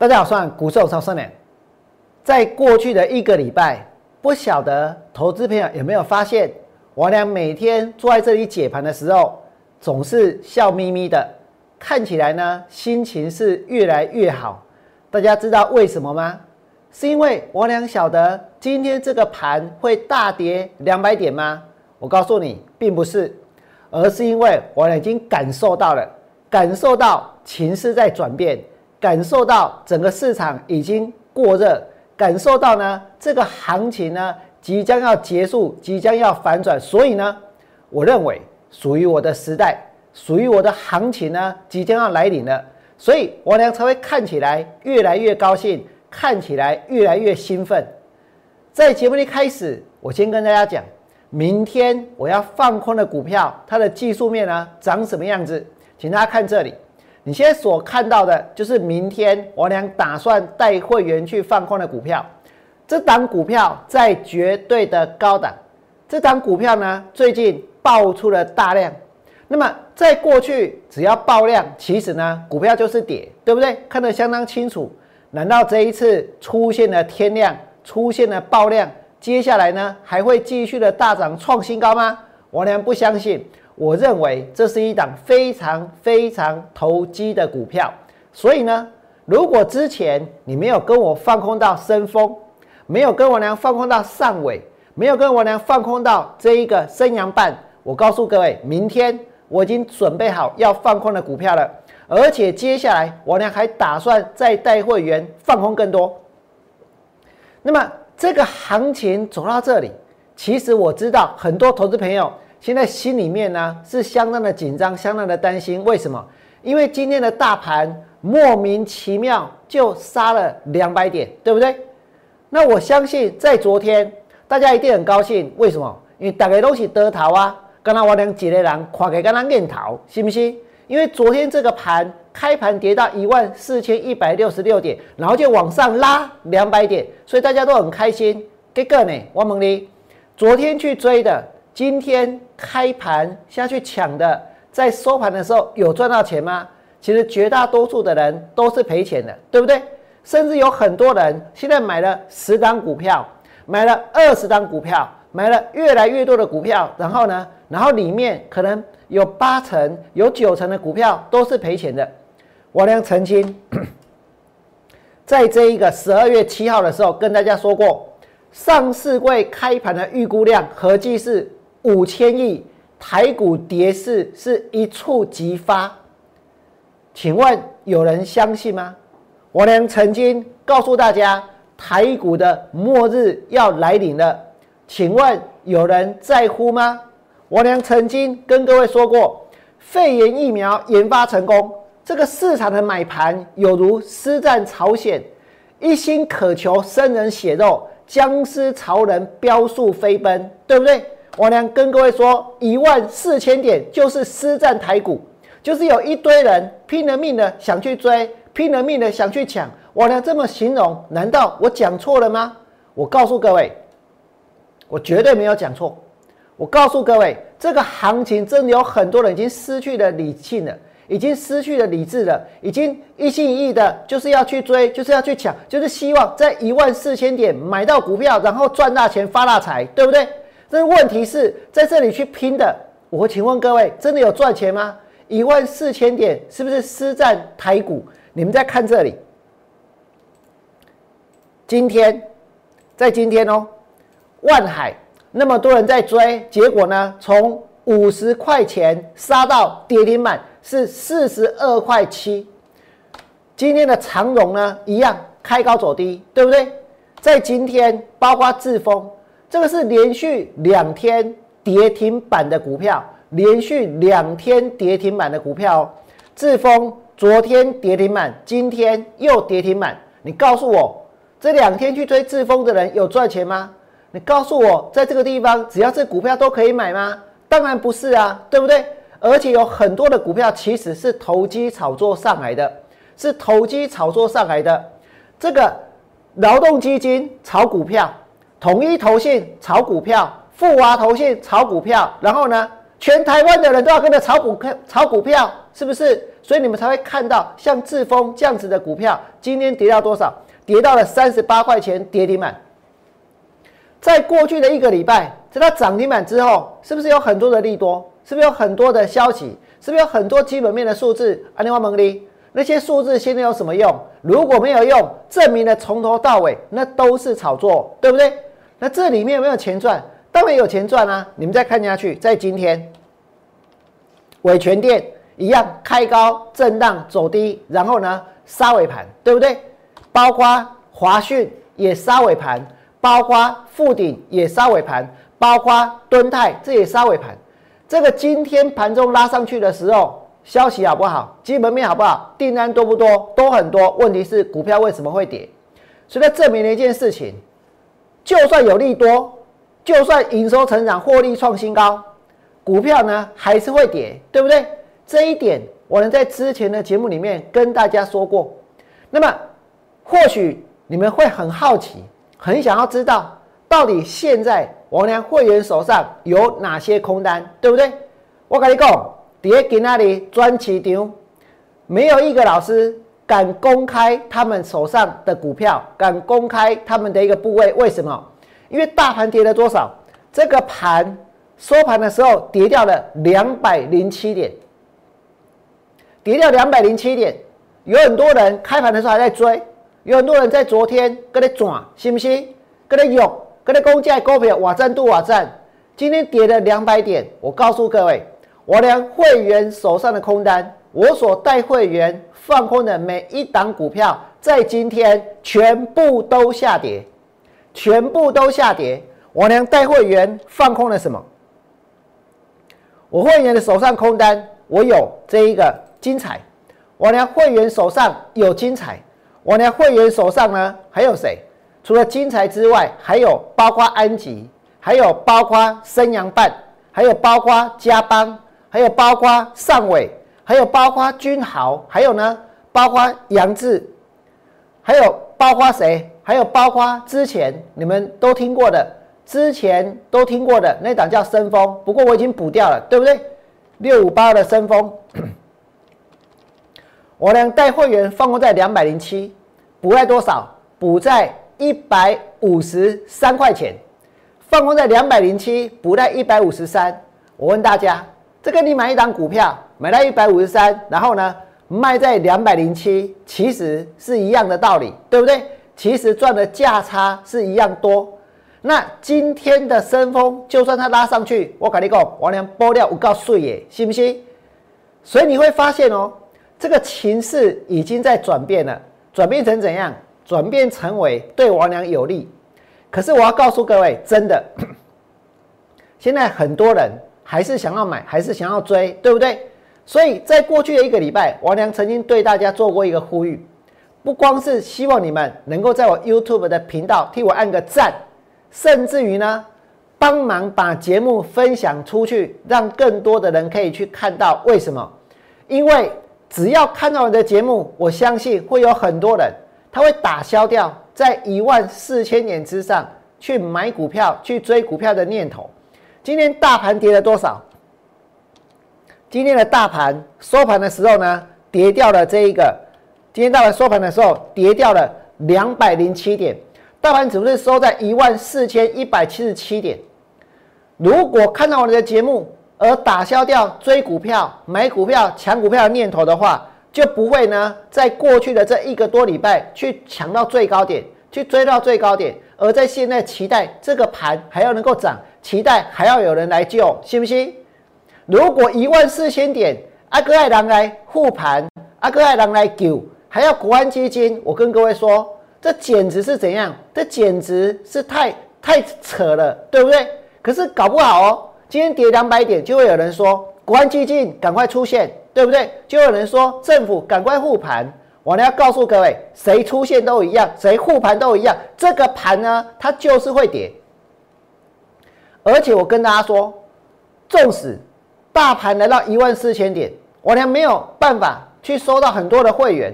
大家好，我是股市超生年。在过去的一个礼拜，不晓得投资朋友有没有发现，我俩每天坐在这里解盘的时候，总是笑眯眯的，看起来呢心情是越来越好。大家知道为什么吗？是因为我俩晓得今天这个盘会大跌两百点吗？我告诉你，并不是，而是因为我俩已经感受到了，感受到情势在转变。感受到整个市场已经过热，感受到呢这个行情呢即将要结束，即将要反转，所以呢，我认为属于我的时代，属于我的行情呢即将要来临了，所以王良才会看起来越来越高兴，看起来越来越兴奋。在节目一开始，我先跟大家讲，明天我要放空的股票，它的技术面呢长什么样子，请大家看这里。你现在所看到的就是明天我俩打算带会员去放空的股票，这档股票在绝对的高档，这档股票呢最近爆出了大量，那么在过去只要爆量，其实呢股票就是跌，对不对？看得相当清楚。难道这一次出现了天量，出现了爆量，接下来呢还会继续的大涨创新高吗？我俩不相信。我认为这是一档非常非常投机的股票，所以呢，如果之前你没有跟我放空到深峰，没有跟我娘放空到上尾，没有跟我娘放空到这一个升阳半，我告诉各位，明天我已经准备好要放空的股票了，而且接下来我娘还打算再带会员放空更多。那么这个行情走到这里，其实我知道很多投资朋友。现在心里面呢是相当的紧张，相当的担心。为什么？因为今天的大盘莫名其妙就杀了两百点，对不对？那我相信在昨天大家一定很高兴。为什么？因为大家都是得逃啊！刚刚我两几个人跨给刚刚认逃，信不信？因为昨天这个盘开盘跌到一万四千一百六十六点，然后就往上拉两百点，所以大家都很开心。这个呢，王猛力昨天去追的。今天开盘下去抢的，在收盘的时候有赚到钱吗？其实绝大多数的人都是赔钱的，对不对？甚至有很多人现在买了十张股票，买了二十张股票，买了越来越多的股票，然后呢，然后里面可能有八成、有九成的股票都是赔钱的。我呢曾经 在这一个十二月七号的时候跟大家说过，上市柜开盘的预估量合计是。五千亿台股跌势是一触即发，请问有人相信吗？我娘曾经告诉大家，台股的末日要来临了，请问有人在乎吗？我娘曾经跟各位说过，肺炎疫苗研发成功，这个市场的买盘有如施战朝鲜，一心渴求生人血肉，僵尸潮人飙速飞奔，对不对？我娘跟各位说，一万四千点就是私占台股，就是有一堆人拼了命的想去追，拼了命的想去抢。我娘这么形容，难道我讲错了吗？我告诉各位，我绝对没有讲错。我告诉各位，这个行情真的有很多人已经失去了理性了，已经失去了理智了，已经一心一意的就是要去追，就是要去抢，就是希望在一万四千点买到股票，然后赚大钱发大财，对不对？这问题是在这里去拼的，我请问各位，真的有赚钱吗？一万四千点是不是私占台股？你们在看这里，今天在今天哦，万海那么多人在追，结果呢，从五十块钱杀到跌停板是四十二块七。今天的长荣呢，一样开高走低，对不对？在今天，包括智峰。这个是连续两天跌停板的股票，连续两天跌停板的股票。智丰昨天跌停板，今天又跌停板。你告诉我，这两天去追智丰的人有赚钱吗？你告诉我，在这个地方只要是股票都可以买吗？当然不是啊，对不对？而且有很多的股票其实是投机炒作上来的，是投机炒作上来的。这个劳动基金炒股票。统一投信炒股票，富华投信炒股票，然后呢，全台湾的人都要跟着炒股票，炒股票是不是？所以你们才会看到像智丰这样子的股票，今天跌到多少？跌到了三十八块钱，跌停板。在过去的一个礼拜，在它涨停板之后，是不是有很多的利多？是不是有很多的消息？是不是有很多基本面的数字？阿尼瓦蒙利，那些数字现在有什么用？如果没有用，证明了从头到尾那都是炒作，对不对？那这里面有没有钱赚？当然有钱赚啊！你们再看下去，在今天，伟全店一样开高震荡走低，然后呢杀尾盘，对不对？包括华讯也杀尾盘，包括富鼎也杀尾盘，包括敦泰这也杀尾盘。这个今天盘中拉上去的时候，消息好不好？基本面好不好？订单多不多？都很多。问题是股票为什么会跌？所以它证明了一件事情：就算有利多。就算营收成长、获利创新高，股票呢还是会跌，对不对？这一点我能在之前的节目里面跟大家说过。那么，或许你们会很好奇，很想要知道，到底现在王良会员手上有哪些空单，对不对？我跟你讲，跌给那里专起场，没有一个老师敢公开他们手上的股票，敢公开他们的一个部位，为什么？因为大盘跌了多少？这个盘收盘的时候跌掉了两百零七点，跌掉两百零七点。有很多人开盘的时候还在追，有很多人在昨天跟你转，信不信？跟你用，跟你公价股票瓦赞度瓦赞。今天跌了两百点，我告诉各位，我连会员手上的空单，我所带会员放空的每一档股票，在今天全部都下跌。全部都下跌，我娘带会员放空了什么？我会员的手上空单，我有这一个精彩。我娘会员手上有精彩，我娘会员手上呢还有谁？除了精彩之外，还有包括安吉，还有包括升阳办，还有包括加邦，还有包括上伟，还有包括君豪，还有呢包括杨志，还有包括谁？还有包括之前你们都听过的，之前都听过的那档叫深丰，不过我已经补掉了，对不对？六五八的深丰，我呢带会员放空在两百零七，补在多少？补在一百五十三块钱，放空在两百零七，补在一百五十三。我问大家，这跟你买一档股票买到一百五十三，然后呢卖在两百零七，其实是一样的道理，对不对？其实赚的价差是一样多。那今天的升风，就算它拉上去，我跟你讲，王良波料我告诉耶，信不信？所以你会发现哦，这个情势已经在转变了，转变成怎样？转变成为对王良有利。可是我要告诉各位，真的，现在很多人还是想要买，还是想要追，对不对？所以在过去的一个礼拜，王良曾经对大家做过一个呼吁。不光是希望你们能够在我 YouTube 的频道替我按个赞，甚至于呢，帮忙把节目分享出去，让更多的人可以去看到。为什么？因为只要看到我的节目，我相信会有很多人他会打消掉在一万四千点之上去买股票、去追股票的念头。今天大盘跌了多少？今天的大盘收盘的时候呢，跌掉了这一个。今天大盘收盘的时候跌掉了两百零七点，大盘指数是收在一万四千一百七十七点。如果看到我的节目而打消掉追股票、买股票、抢股票的念头的话，就不会呢在过去的这一个多礼拜去抢到最高点，去追到最高点，而在现在期待这个盘还要能够涨，期待还要有人来救，信不信？如果一万四千点，阿哥爱人来护盘，阿哥爱人来救。还要国安基金，我跟各位说，这简直是怎样？这简直是太太扯了，对不对？可是搞不好哦，今天跌两百点，就会有人说国安基金赶快出现，对不对？就有人说政府赶快护盘。我呢要告诉各位，谁出现都一样，谁护盘都一样。这个盘呢，它就是会跌。而且我跟大家说，纵使大盘来到一万四千点，我呢没有办法去收到很多的会员。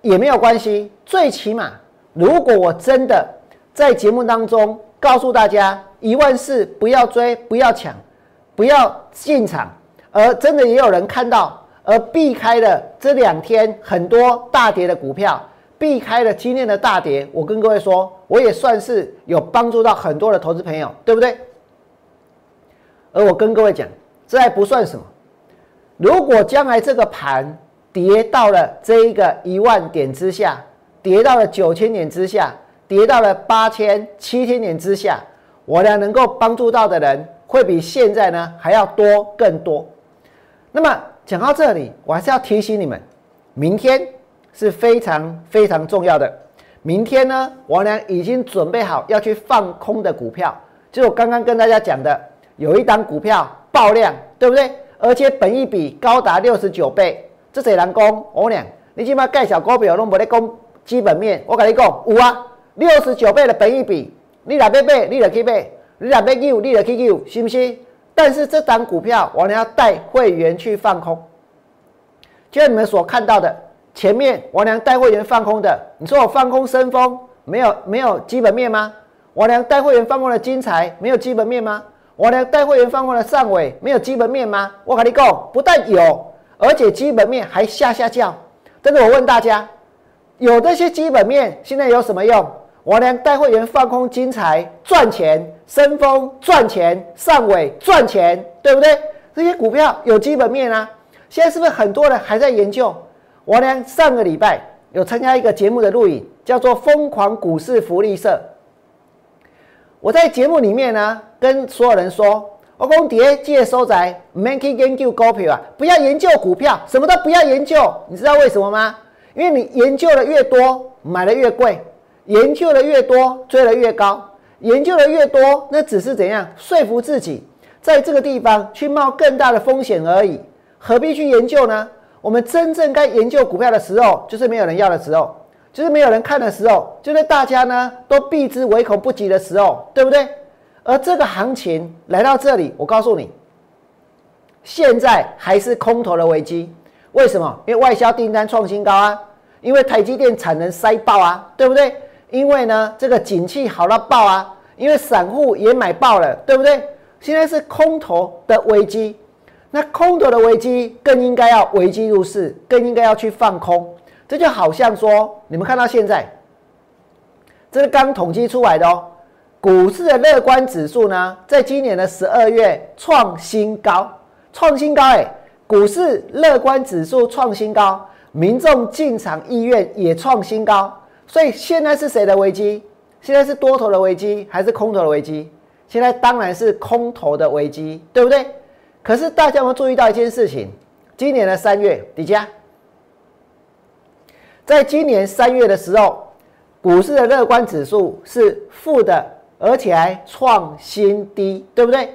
也没有关系，最起码，如果我真的在节目当中告诉大家一万四不要追不要抢，不要进场，而真的也有人看到，而避开了这两天很多大跌的股票，避开了今天的大跌。我跟各位说，我也算是有帮助到很多的投资朋友，对不对？而我跟各位讲，这还不算什么。如果将来这个盘跌到了这一个一万点之下，跌到了九千点之下，跌到了八千、七千点之下，我俩能够帮助到的人会比现在呢还要多更多。那么讲到这里，我还是要提醒你们，明天是非常非常重要的。明天呢，我俩已经准备好要去放空的股票，就是我刚刚跟大家讲的，有一档股票爆量，对不对？而且本益比高达六十九倍，这谁人讲？我俩，你起码介绍股票拢无咧讲基本面，我跟你讲有啊，六十九倍的本益比，你若要买，你就去买；你若要救，你就去救，是不是？但是这张股票，我俩要带会员去放空，就像你们所看到的，前面我俩带会员放空的，你说我放空升风，没有没有基本面吗？我俩带会员放空的精彩，没有基本面吗？我呢带会员放空的上尾没有基本面吗？我跟你讲，不但有，而且基本面还下下降。但是我问大家，有这些基本面现在有什么用？我呢带会员放空金财赚钱，升风赚钱，上尾赚钱，对不对？这些股票有基本面啊。现在是不是很多人还在研究？我呢上个礼拜有参加一个节目的录影，叫做《疯狂股市福利社》。我在节目里面呢，跟所有人说：“我讲跌借收窄，免去研究股票啊，不要研究股票，什么都不要研究。你知道为什么吗？因为你研究的越多，买的越贵；研究的越多，追的越高；研究的越多，那只是怎样说服自己，在这个地方去冒更大的风险而已。何必去研究呢？我们真正该研究股票的时候，就是没有人要的时候。”就是没有人看的时候，就是大家呢都避之唯恐不及的时候，对不对？而这个行情来到这里，我告诉你，现在还是空头的危机。为什么？因为外销订单创新高啊，因为台积电产能塞爆啊，对不对？因为呢这个景气好到爆啊，因为散户也买爆了，对不对？现在是空头的危机，那空头的危机更应该要危机入市，更应该要去放空。这就好像说，你们看到现在，这是刚统计出来的哦。股市的乐观指数呢，在今年的十二月创新高，创新高哎！股市乐观指数创新高，民众进场意愿也创新高。所以现在是谁的危机？现在是多头的危机还是空头的危机？现在当然是空头的危机，对不对？可是大家有没有注意到一件事情？今年的三月底价。在今年三月的时候，股市的乐观指数是负的，而且还创新低，对不对？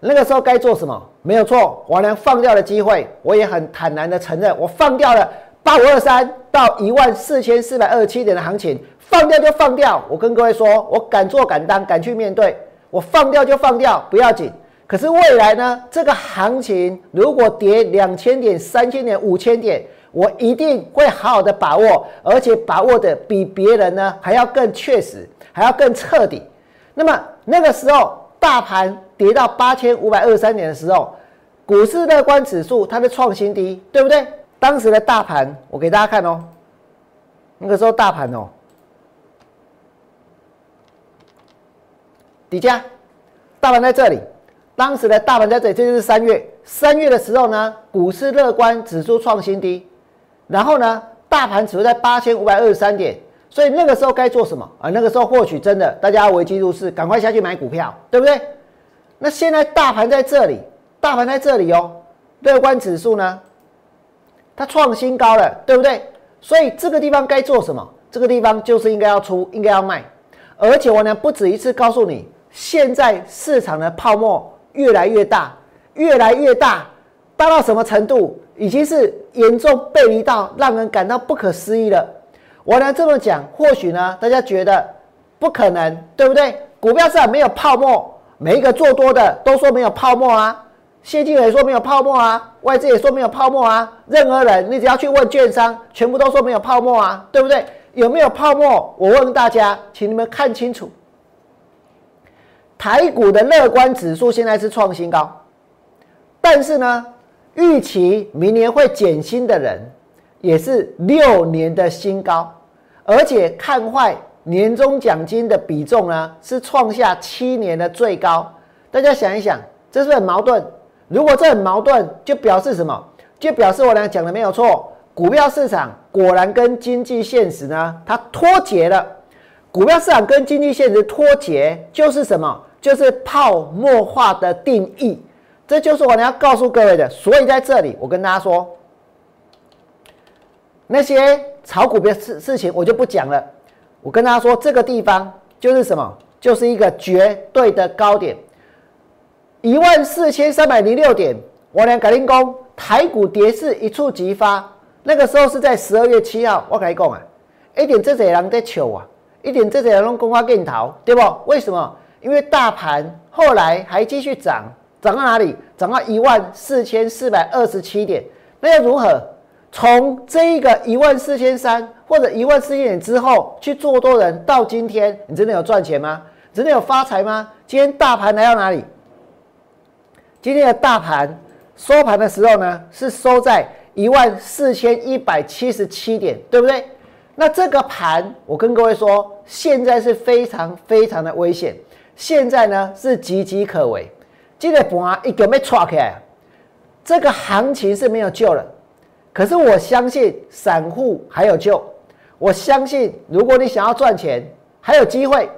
那个时候该做什么？没有错，我能放掉的机会，我也很坦然的承认，我放掉了八五二三到一万四千四百二十七点的行情，放掉就放掉。我跟各位说，我敢做敢当，敢去面对，我放掉就放掉，不要紧。可是未来呢？这个行情如果跌两千点、三千点、五千点。我一定会好好的把握，而且把握的比别人呢还要更确实，还要更彻底。那么那个时候，大盘跌到八千五百二十三点的时候，股市乐观指数它的创新低，对不对？当时的大盘，我给大家看哦。那个时候大盘哦，底价，大盘在这里。当时的大盘在这里，这就是三月。三月的时候呢，股市乐观指数创新低。然后呢，大盘指数在八千五百二十三点，所以那个时候该做什么啊？那个时候或许真的大家危机入市，赶快下去买股票，对不对？那现在大盘在这里，大盘在这里哦，乐观指数呢，它创新高了，对不对？所以这个地方该做什么？这个地方就是应该要出，应该要卖。而且我呢不止一次告诉你，现在市场的泡沫越来越大，越来越大，大到什么程度？已经是严重背离到让人感到不可思议了。我呢这么讲，或许呢大家觉得不可能，对不对？股票市场没有泡沫，每一个做多的都说没有泡沫啊，谢金伟说没有泡沫啊，外资也说没有泡沫啊，任何人你只要去问券商，全部都说没有泡沫啊，对不对？有没有泡沫？我问大家，请你们看清楚，台股的乐观指数现在是创新高，但是呢，预期明年会减薪的人也是六年的新高，而且看坏年终奖金的比重呢是创下七年的最高。大家想一想，这是不是很矛盾？如果这很矛盾，就表示什么？就表示我俩讲的没有错，股票市场果然跟经济现实呢，它脱节了。股票市场跟经济现实脱节，就是什么？就是泡沫化的定义。这就是我要告诉各位的。所以在这里，我跟大家说，那些炒股票事事情我就不讲了。我跟大家说，这个地方就是什么？就是一个绝对的高点，一万四千三百零六点。我俩改定工台股跌势一触即发，那个时候是在十二月七号。我跟你讲啊，一点这些人在求啊，一点这些人公花更逃，对不？为什么？因为大盘后来还继续涨，涨到哪里？涨到一万四千四百二十七点。那又如何从这一个一万四千三或者一万四千点之后去做多人？到今天，你真的有赚钱吗？真的有发财吗？今天大盘来到哪里？今天的大盘。收盘的时候呢，是收在一万四千一百七十七点，对不对？那这个盘，我跟各位说，现在是非常非常的危险，现在呢是岌岌可危。这个盘一个没错起来，这个行情是没有救了。可是我相信散户还有救，我相信如果你想要赚钱，还有机会，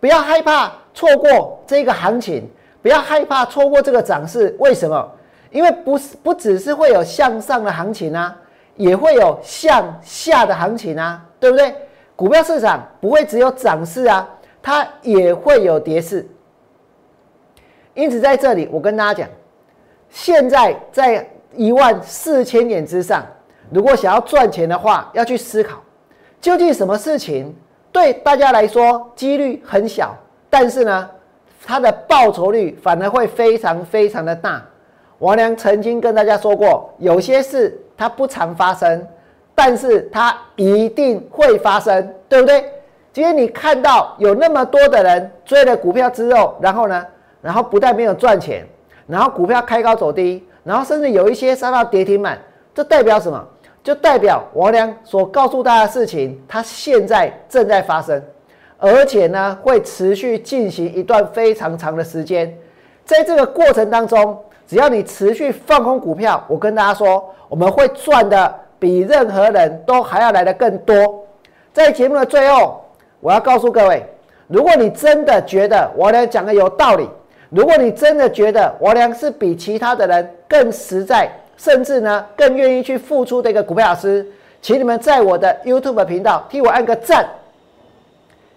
不要害怕错过这个行情，不要害怕错过这个涨势。为什么？因为不是不只是会有向上的行情啊，也会有向下的行情啊，对不对？股票市场不会只有涨势啊，它也会有跌势。因此在这里，我跟大家讲，现在在一万四千点之上，如果想要赚钱的话，要去思考，究竟什么事情对大家来说几率很小，但是呢，它的报酬率反而会非常非常的大。王良曾经跟大家说过，有些事它不常发生，但是它一定会发生，对不对？今天你看到有那么多的人追了股票之后，然后呢，然后不但没有赚钱，然后股票开高走低，然后甚至有一些杀到跌停板，这代表什么？就代表王良所告诉大家的事情，它现在正在发生，而且呢，会持续进行一段非常长的时间，在这个过程当中。只要你持续放空股票，我跟大家说，我们会赚的比任何人都还要来的更多。在节目的最后，我要告诉各位，如果你真的觉得我俩讲的有道理，如果你真的觉得我俩是比其他的人更实在，甚至呢更愿意去付出的一个股票老师，请你们在我的 YouTube 频道替我按个赞。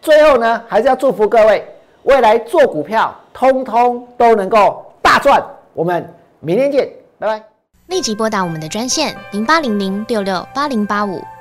最后呢，还是要祝福各位未来做股票，通通都能够大赚。我们明天见，拜拜！立即拨打我们的专线零八零零六六八零八五